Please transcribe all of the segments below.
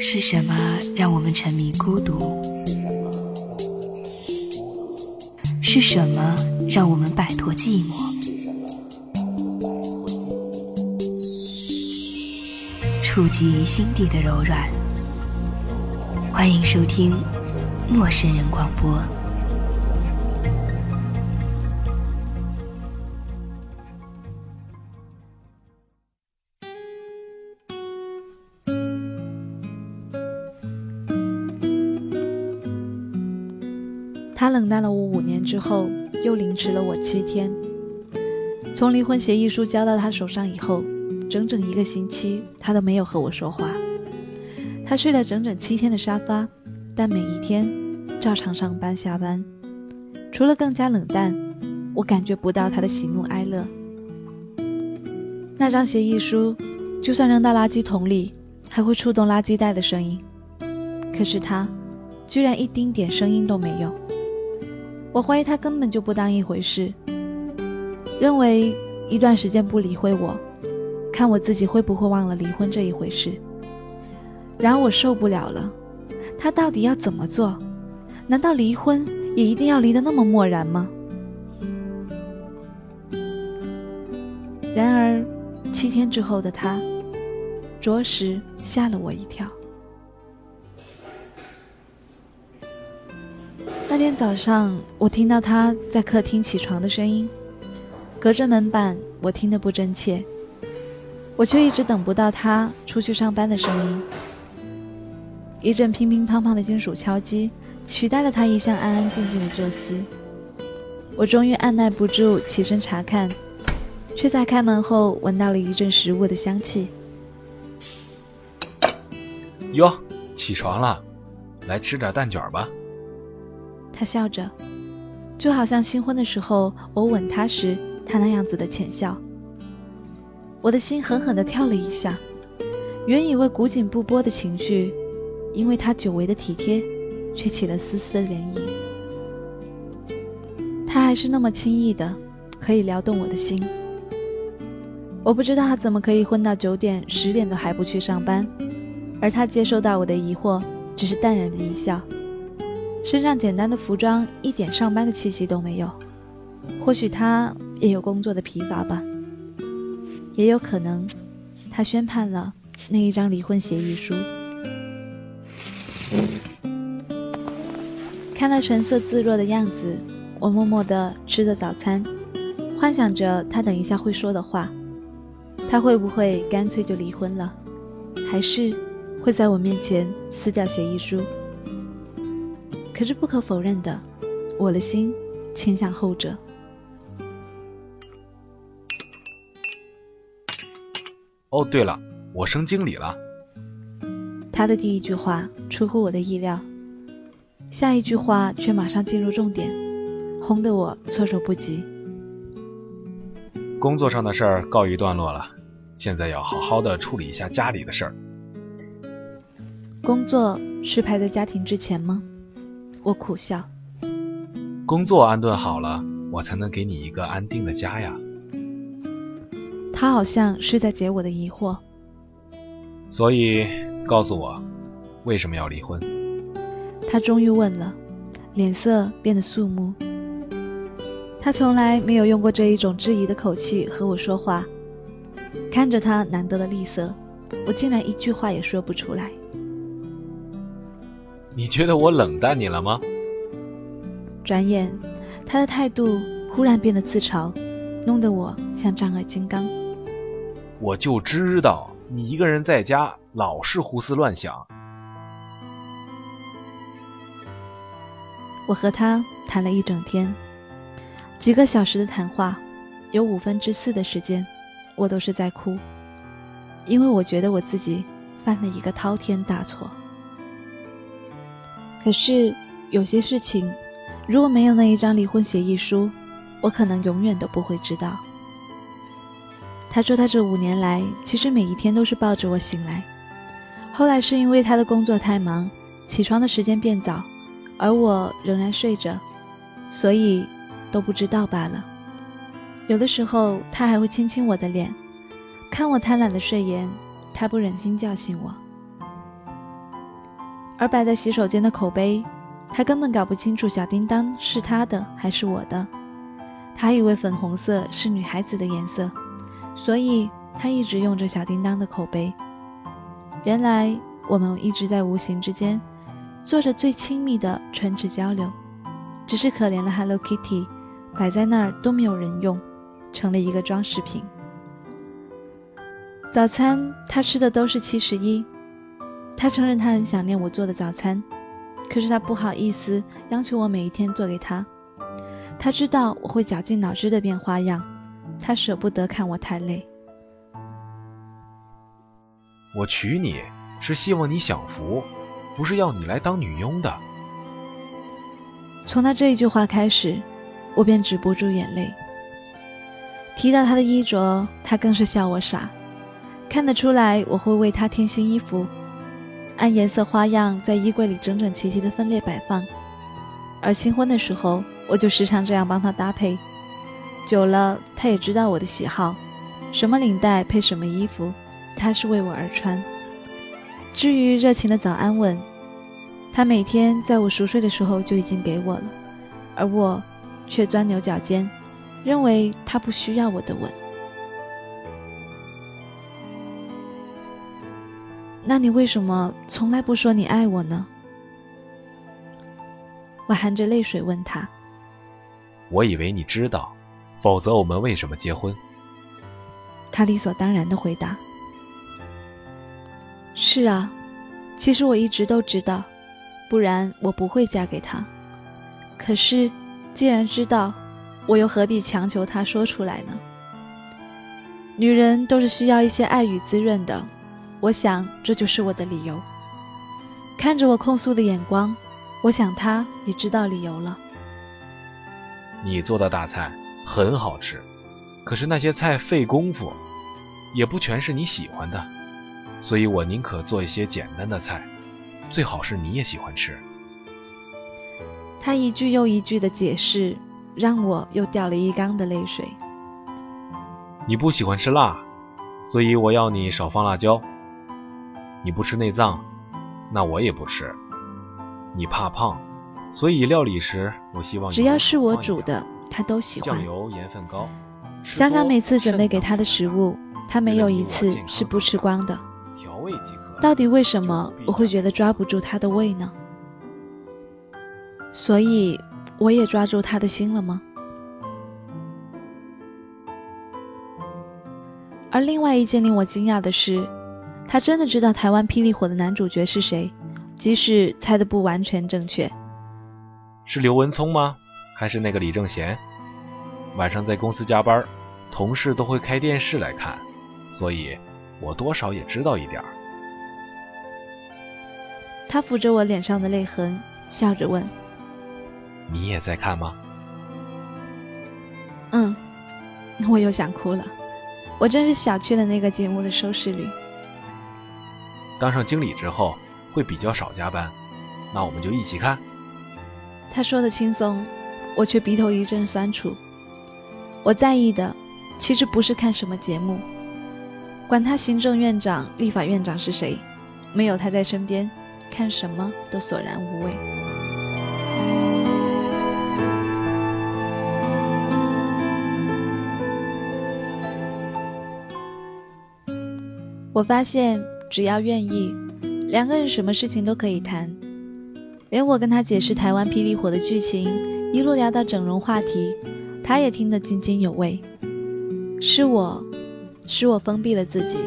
是什么让我们沉迷孤独？是什么让我们摆脱寂寞？触及心底的柔软。欢迎收听《陌生人广播》。之后，又凌迟了我七天。从离婚协议书交到他手上以后，整整一个星期，他都没有和我说话。他睡了整整七天的沙发，但每一天照常上班下班。除了更加冷淡，我感觉不到他的喜怒哀乐。那张协议书，就算扔到垃圾桶里，还会触动垃圾袋的声音。可是他，居然一丁点声音都没有。我怀疑他根本就不当一回事，认为一段时间不理会我，看我自己会不会忘了离婚这一回事。然而我受不了了，他到底要怎么做？难道离婚也一定要离得那么漠然吗？然而七天之后的他，着实吓了我一跳。今天早上，我听到他在客厅起床的声音，隔着门板，我听得不真切。我却一直等不到他出去上班的声音。一阵乒乒乓乓的金属敲击，取代了他一向安安静静的作息。我终于按耐不住起身查看，却在开门后闻到了一阵食物的香气。哟，起床了，来吃点蛋卷吧。他笑着，就好像新婚的时候我吻他时他那样子的浅笑。我的心狠狠地跳了一下，原以为古井不波的情绪，因为他久违的体贴，却起了丝丝的涟漪。他还是那么轻易的可以撩动我的心。我不知道他怎么可以混到九点十点都还不去上班，而他接受到我的疑惑，只是淡然的一笑。身上简单的服装一点上班的气息都没有，或许他也有工作的疲乏吧，也有可能他宣判了那一张离婚协议书。看他神色自若的样子，我默默地吃着早餐，幻想着他等一下会说的话。他会不会干脆就离婚了，还是会在我面前撕掉协议书？可是不可否认的，我的心倾向后者。哦，对了，我升经理了。他的第一句话出乎我的意料，下一句话却马上进入重点，轰得我措手不及。工作上的事儿告一段落了，现在要好好的处理一下家里的事儿。工作是排在家庭之前吗？我苦笑。工作安顿好了，我才能给你一个安定的家呀。他好像是在解我的疑惑。所以，告诉我，为什么要离婚？他终于问了，脸色变得肃穆。他从来没有用过这一种质疑的口气和我说话。看着他难得的厉色，我竟然一句话也说不出来。你觉得我冷淡你了吗？转眼，他的态度忽然变得自嘲，弄得我像丈二金刚。我就知道你一个人在家老是胡思乱想。我和他谈了一整天，几个小时的谈话，有五分之四的时间，我都是在哭，因为我觉得我自己犯了一个滔天大错。可是有些事情，如果没有那一张离婚协议书，我可能永远都不会知道。他说他这五年来，其实每一天都是抱着我醒来。后来是因为他的工作太忙，起床的时间变早，而我仍然睡着，所以都不知道罢了。有的时候他还会亲亲我的脸，看我贪婪的睡颜，他不忍心叫醒我。而摆在洗手间的口杯，他根本搞不清楚小叮当是他的还是我的。他以为粉红色是女孩子的颜色，所以他一直用着小叮当的口碑。原来我们一直在无形之间做着最亲密的唇齿交流，只是可怜的 Hello Kitty 摆在那儿都没有人用，成了一个装饰品。早餐他吃的都是七十一，他承认他很想念我做的早餐，可是他不好意思央求我每一天做给他。他知道我会绞尽脑汁的变花样，他舍不得看我太累。我娶你是希望你享福，不是要你来当女佣的。从他这一句话开始，我便止不住眼泪。提到他的衣着，他更是笑我傻。看得出来，我会为他添新衣服，按颜色花样在衣柜里整整齐齐的分列摆放。而新婚的时候，我就时常这样帮他搭配。久了，他也知道我的喜好，什么领带配什么衣服，他是为我而穿。至于热情的早安吻，他每天在我熟睡的时候就已经给我了，而我却钻牛角尖，认为他不需要我的吻。那你为什么从来不说你爱我呢？我含着泪水问他。我以为你知道，否则我们为什么结婚？他理所当然的回答。是啊，其实我一直都知道，不然我不会嫁给他。可是，既然知道，我又何必强求他说出来呢？女人都是需要一些爱与滋润的。我想，这就是我的理由。看着我控诉的眼光，我想他也知道理由了。你做的大菜很好吃，可是那些菜费功夫，也不全是你喜欢的，所以我宁可做一些简单的菜，最好是你也喜欢吃。他一句又一句的解释，让我又掉了一缸的泪水。你不喜欢吃辣，所以我要你少放辣椒。你不吃内脏，那我也不吃。你怕胖，所以料理时我希望只要是我煮的，他都喜欢。酱油、盐分高。想想每次准备给他的食物，他没有一次是不吃光的。调味即可。到底为什么我会觉得抓不住他的胃呢？所以我也抓住他的心了吗？而另外一件令我惊讶的是。他真的知道台湾霹雳火的男主角是谁，即使猜的不完全正确。是刘文聪吗？还是那个李正贤？晚上在公司加班，同事都会开电视来看，所以我多少也知道一点儿。他抚着我脸上的泪痕，笑着问：“你也在看吗？”嗯，我又想哭了。我真是小觑了那个节目的收视率。当上经理之后会比较少加班，那我们就一起看。他说的轻松，我却鼻头一阵酸楚。我在意的其实不是看什么节目，管他行政院长、立法院长是谁，没有他在身边，看什么都索然无味。我发现。只要愿意，两个人什么事情都可以谈。连我跟他解释台湾霹雳火的剧情，一路聊到整容话题，他也听得津津有味。是我，是我封闭了自己，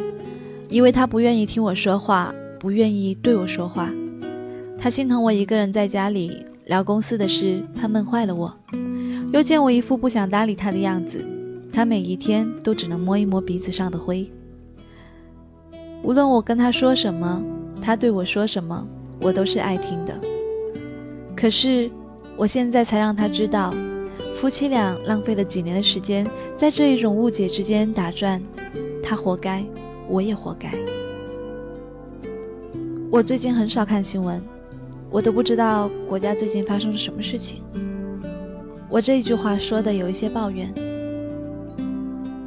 因为他不愿意听我说话，不愿意对我说话。他心疼我一个人在家里聊公司的事，怕闷坏了我，又见我一副不想搭理他的样子，他每一天都只能摸一摸鼻子上的灰。无论我跟他说什么，他对我说什么，我都是爱听的。可是我现在才让他知道，夫妻俩浪费了几年的时间在这一种误解之间打转，他活该，我也活该。我最近很少看新闻，我都不知道国家最近发生了什么事情。我这一句话说的有一些抱怨。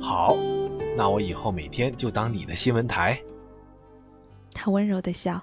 好，那我以后每天就当你的新闻台。他温柔的笑。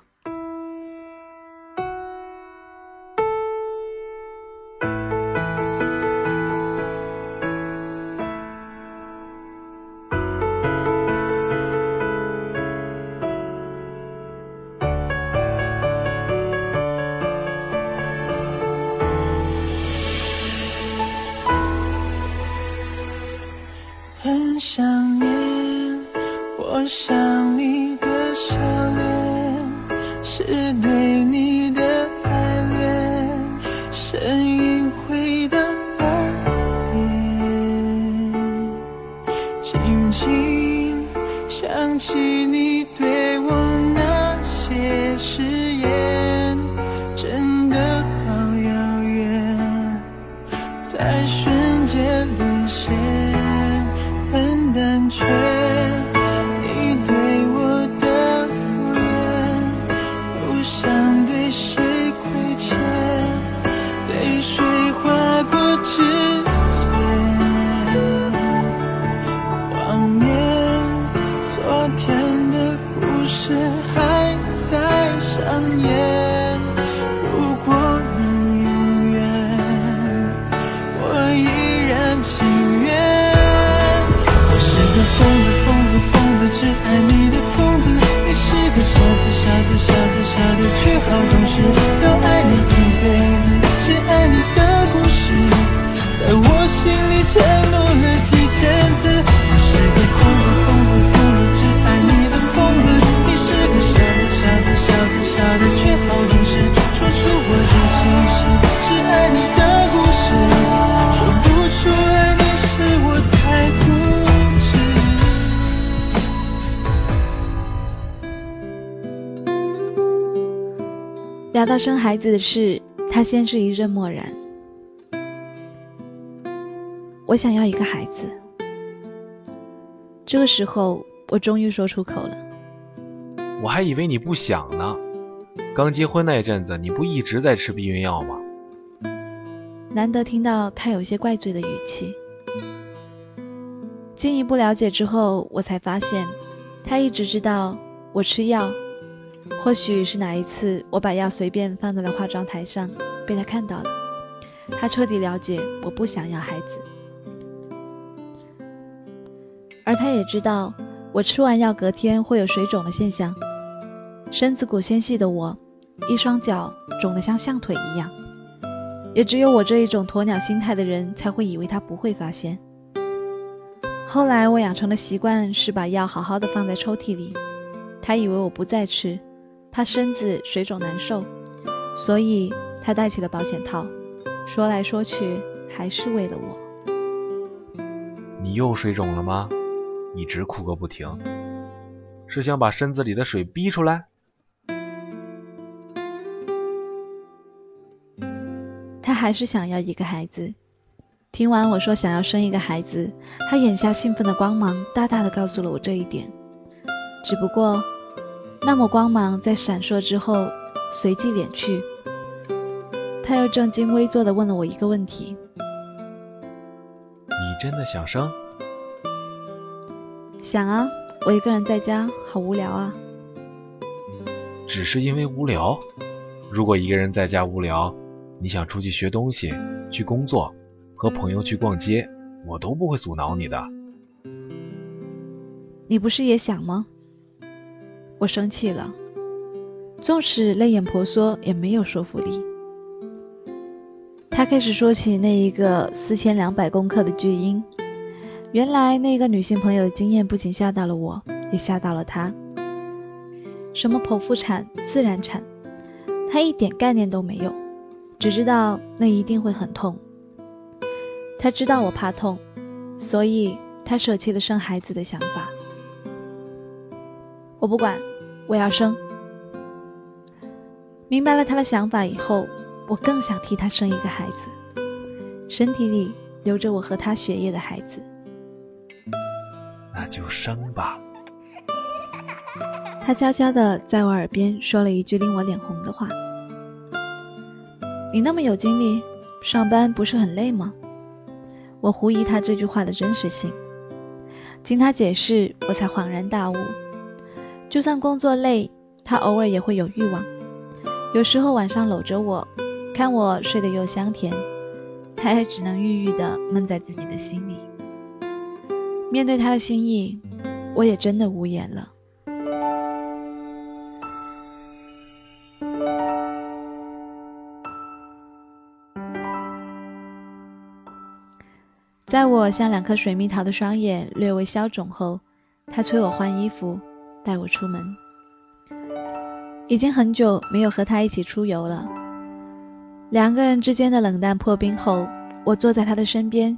爱瞬间沦陷很单纯承诺了几千次。我是个疯子疯子疯子只爱你的疯子。你是个傻子傻子傻子傻的却好懂事说出我的心事。是爱你的故事说不出爱你是我太固执。聊到生孩子的事他先是一阵漠然。我想要一个孩子。这个时候，我终于说出口了。我还以为你不想呢。刚结婚那阵子，你不一直在吃避孕药吗？难得听到他有些怪罪的语气。进一步了解之后，我才发现，他一直知道我吃药。或许是哪一次我把药随便放在了化妆台上，被他看到了。他彻底了解我不想要孩子，而他也知道我吃完药隔天会有水肿的现象。身子骨纤细的我，一双脚肿得像象腿一样，也只有我这一种鸵鸟心态的人才会以为他不会发现。后来我养成了习惯，是把药好好的放在抽屉里。他以为我不再吃。怕身子水肿难受，所以他戴起了保险套。说来说去，还是为了我。你又水肿了吗？一直哭个不停，是想把身子里的水逼出来？他还是想要一个孩子。听完我说想要生一个孩子，他眼下兴奋的光芒大大的告诉了我这一点。只不过。那抹光芒在闪烁之后随即敛去，他又正襟危坐的问了我一个问题：“你真的想生？”“想啊，我一个人在家好无聊啊。”“只是因为无聊？如果一个人在家无聊，你想出去学东西、去工作、和朋友去逛街，我都不会阻挠你的。”“你不是也想吗？”我生气了，纵使泪眼婆娑，也没有说服力。他开始说起那一个四千两百公克的巨婴，原来那个女性朋友的经验不仅吓到了我，也吓到了她。什么剖腹产、自然产，他一点概念都没有，只知道那一定会很痛。他知道我怕痛，所以他舍弃了生孩子的想法。我不管。我要生。明白了他的想法以后，我更想替他生一个孩子，身体里流着我和他血液的孩子。那就生吧。他悄悄地在我耳边说了一句令我脸红的话：“你那么有精力，上班不是很累吗？”我狐疑他这句话的真实性。经他解释，我才恍然大悟。就算工作累，他偶尔也会有欲望。有时候晚上搂着我，看我睡得又香甜，他也只能郁郁地闷在自己的心里。面对他的心意，我也真的无言了。在我像两颗水蜜桃的双眼略微消肿后，他催我换衣服。带我出门，已经很久没有和他一起出游了。两个人之间的冷淡破冰后，我坐在他的身边，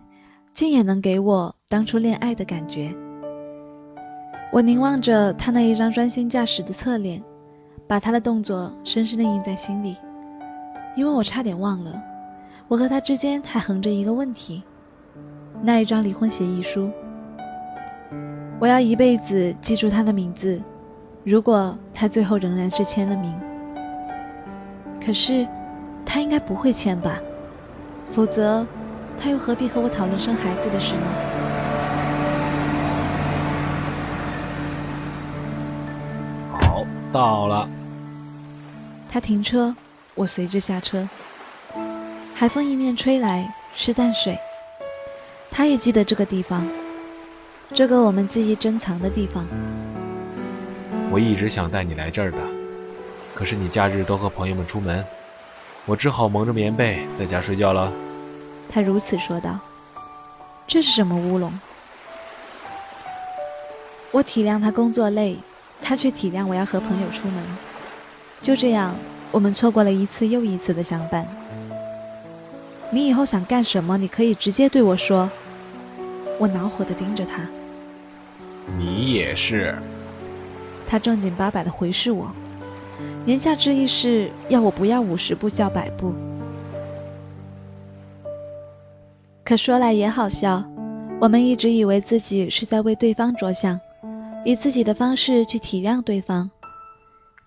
竟也能给我当初恋爱的感觉。我凝望着他那一张专心驾驶的侧脸，把他的动作深深的印在心里。因为我差点忘了，我和他之间还横着一个问题：那一张离婚协议书。我要一辈子记住他的名字，如果他最后仍然是签了名。可是他应该不会签吧？否则他又何必和我讨论生孩子的事呢？好，到了。他停车，我随着下车。海风迎面吹来，是淡水。他也记得这个地方。这个我们记忆珍藏的地方，我一直想带你来这儿的，可是你假日都和朋友们出门，我只好蒙着棉被在家睡觉了。他如此说道。这是什么乌龙？我体谅他工作累，他却体谅我要和朋友出门。就这样，我们错过了一次又一次的相伴。你以后想干什么？你可以直接对我说。我恼火的盯着他。你也是。他正经八百的回视我，言下之意是要我不要五十步笑百步。可说来也好笑，我们一直以为自己是在为对方着想，以自己的方式去体谅对方。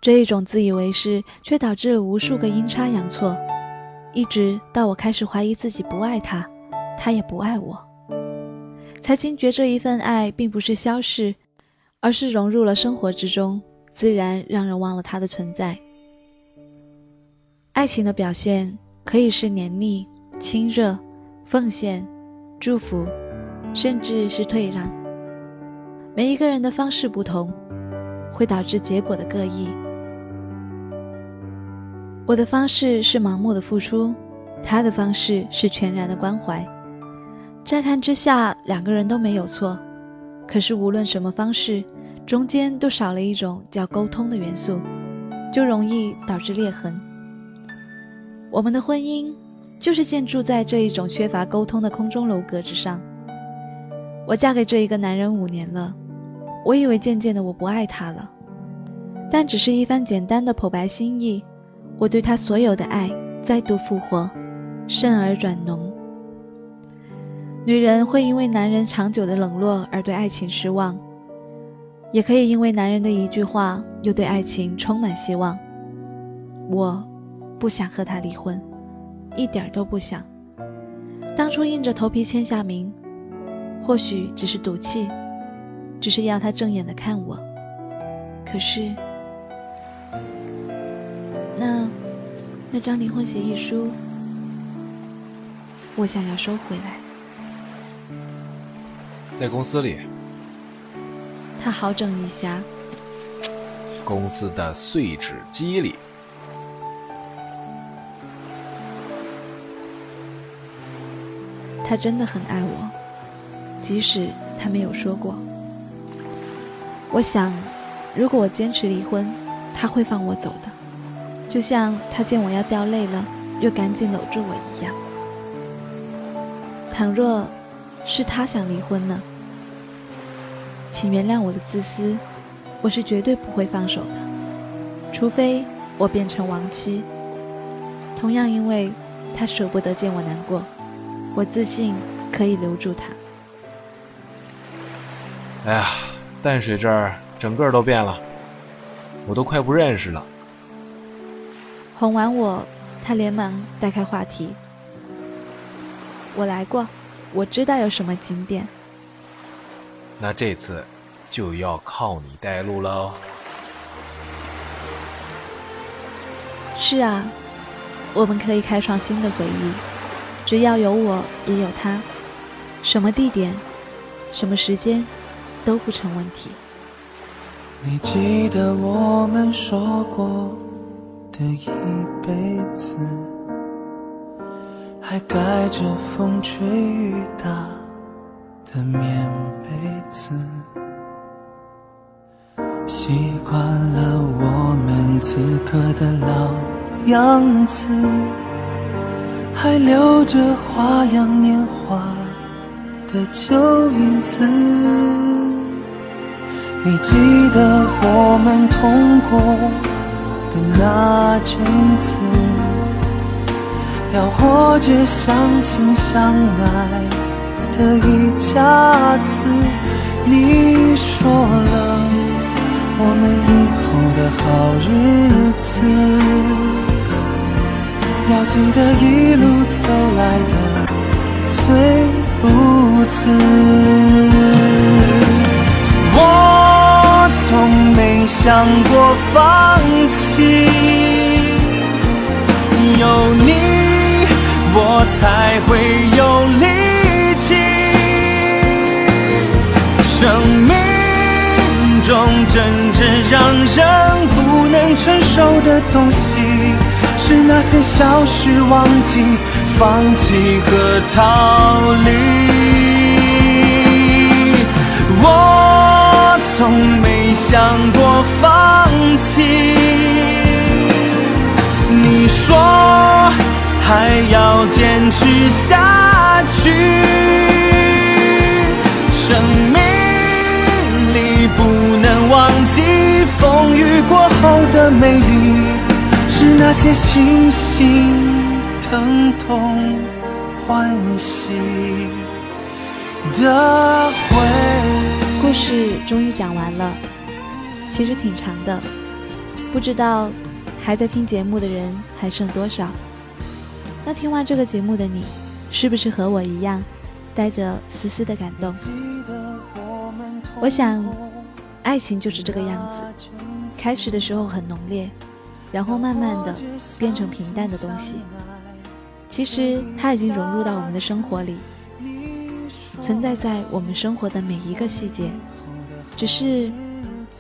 这一种自以为是，却导致了无数个阴差阳错，一直到我开始怀疑自己不爱他，他也不爱我，才惊觉这一份爱并不是消逝，而是融入了生活之中，自然让人忘了他的存在。爱情的表现可以是黏腻、亲热、奉献、祝福，甚至是退让。每一个人的方式不同，会导致结果的各异。我的方式是盲目的付出，他的方式是全然的关怀。乍看之下，两个人都没有错，可是无论什么方式，中间都少了一种叫沟通的元素，就容易导致裂痕。我们的婚姻就是建筑在这一种缺乏沟通的空中楼阁之上。我嫁给这一个男人五年了，我以为渐渐的我不爱他了，但只是一番简单的剖白心意。我对他所有的爱再度复活，甚而转浓。女人会因为男人长久的冷落而对爱情失望，也可以因为男人的一句话又对爱情充满希望。我不想和他离婚，一点都不想。当初硬着头皮签下名，或许只是赌气，只是要他正眼的看我。可是。那那张离婚协议书，我想要收回来。在公司里，他好整一下。公司的碎纸机里，他真的很爱我，即使他没有说过。我想，如果我坚持离婚，他会放我走的。就像他见我要掉泪了，又赶紧搂住我一样。倘若是他想离婚呢？请原谅我的自私，我是绝对不会放手的，除非我变成亡妻。同样，因为他舍不得见我难过，我自信可以留住他。哎呀，淡水这儿整个都变了，我都快不认识了。哄完我，他连忙带开话题。我来过，我知道有什么景点。那这次就要靠你带路喽。是啊，我们可以开创新的回忆，只要有我也有他，什么地点，什么时间都不成问题。你记得我们说过。的一辈子，还盖着风吹雨打的棉被子，习惯了我们此刻的老样子，还留着花样年华的旧影子。你记得我们痛过的？那阵子，要活着相亲相爱的一家子。你说了，我们以后的好日子，要记得一路走来的虽不辞。我从没想过放弃。有你，我才会有力气。生命中真正让人不能承受的东西，是那些消失、忘记、放弃和逃离。我从没想过放弃。你说还要坚持下去，生命里不能忘记风雨过后的美丽。是那些星星疼痛欢喜的回故事终于讲完了，其实挺长的，不知道还在听节目的人还剩多少。那听完这个节目的你，是不是和我一样，带着丝丝的感动？我想，爱情就是这个样子，开始的时候很浓烈，然后慢慢的变成平淡的东西。其实它已经融入到我们的生活里，存在在我们生活的每一个细节，只是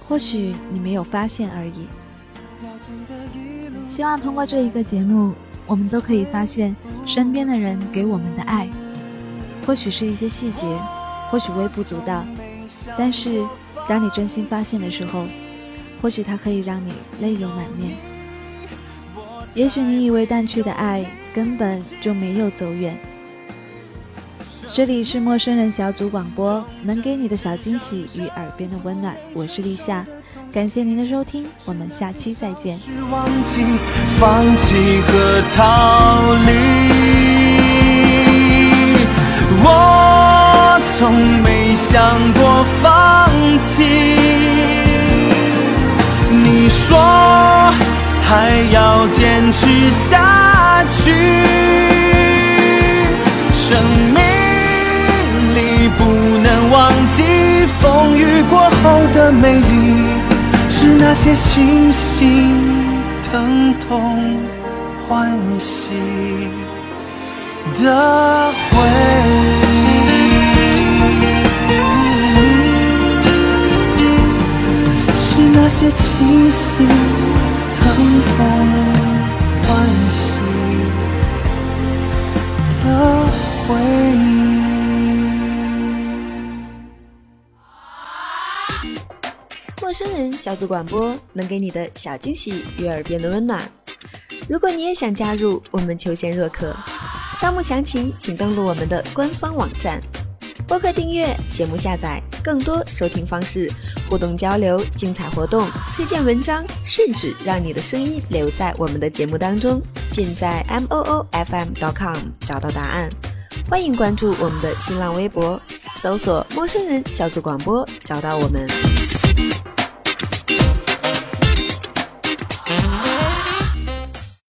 或许你没有发现而已。希望通过这一个节目，我们都可以发现身边的人给我们的爱，或许是一些细节，或许微不足道。但是，当你真心发现的时候，或许它可以让你泪流满面。也许你以为淡去的爱根本就没有走远。这里是陌生人小组广播，能给你的小惊喜与耳边的温暖。我是立夏，感谢您的收听，我们下期再见。放弃和逃离，我从没想过放弃。你说还要坚持下去，生命里不能忘记风雨过后的美丽，是那些星星疼痛欢喜的回忆，是那些清醒疼痛欢喜的回忆。陌生人小组广播能给你的小惊喜与耳边的温暖。如果你也想加入，我们求贤若渴，招募详情请登录我们的官方网站。播客订阅、节目下载、更多收听方式、互动交流、精彩活动、推荐文章，甚至让你的声音留在我们的节目当中，尽在 m o o f m dot com 找到答案。欢迎关注我们的新浪微博，搜索“陌生人小组广播”，找到我们。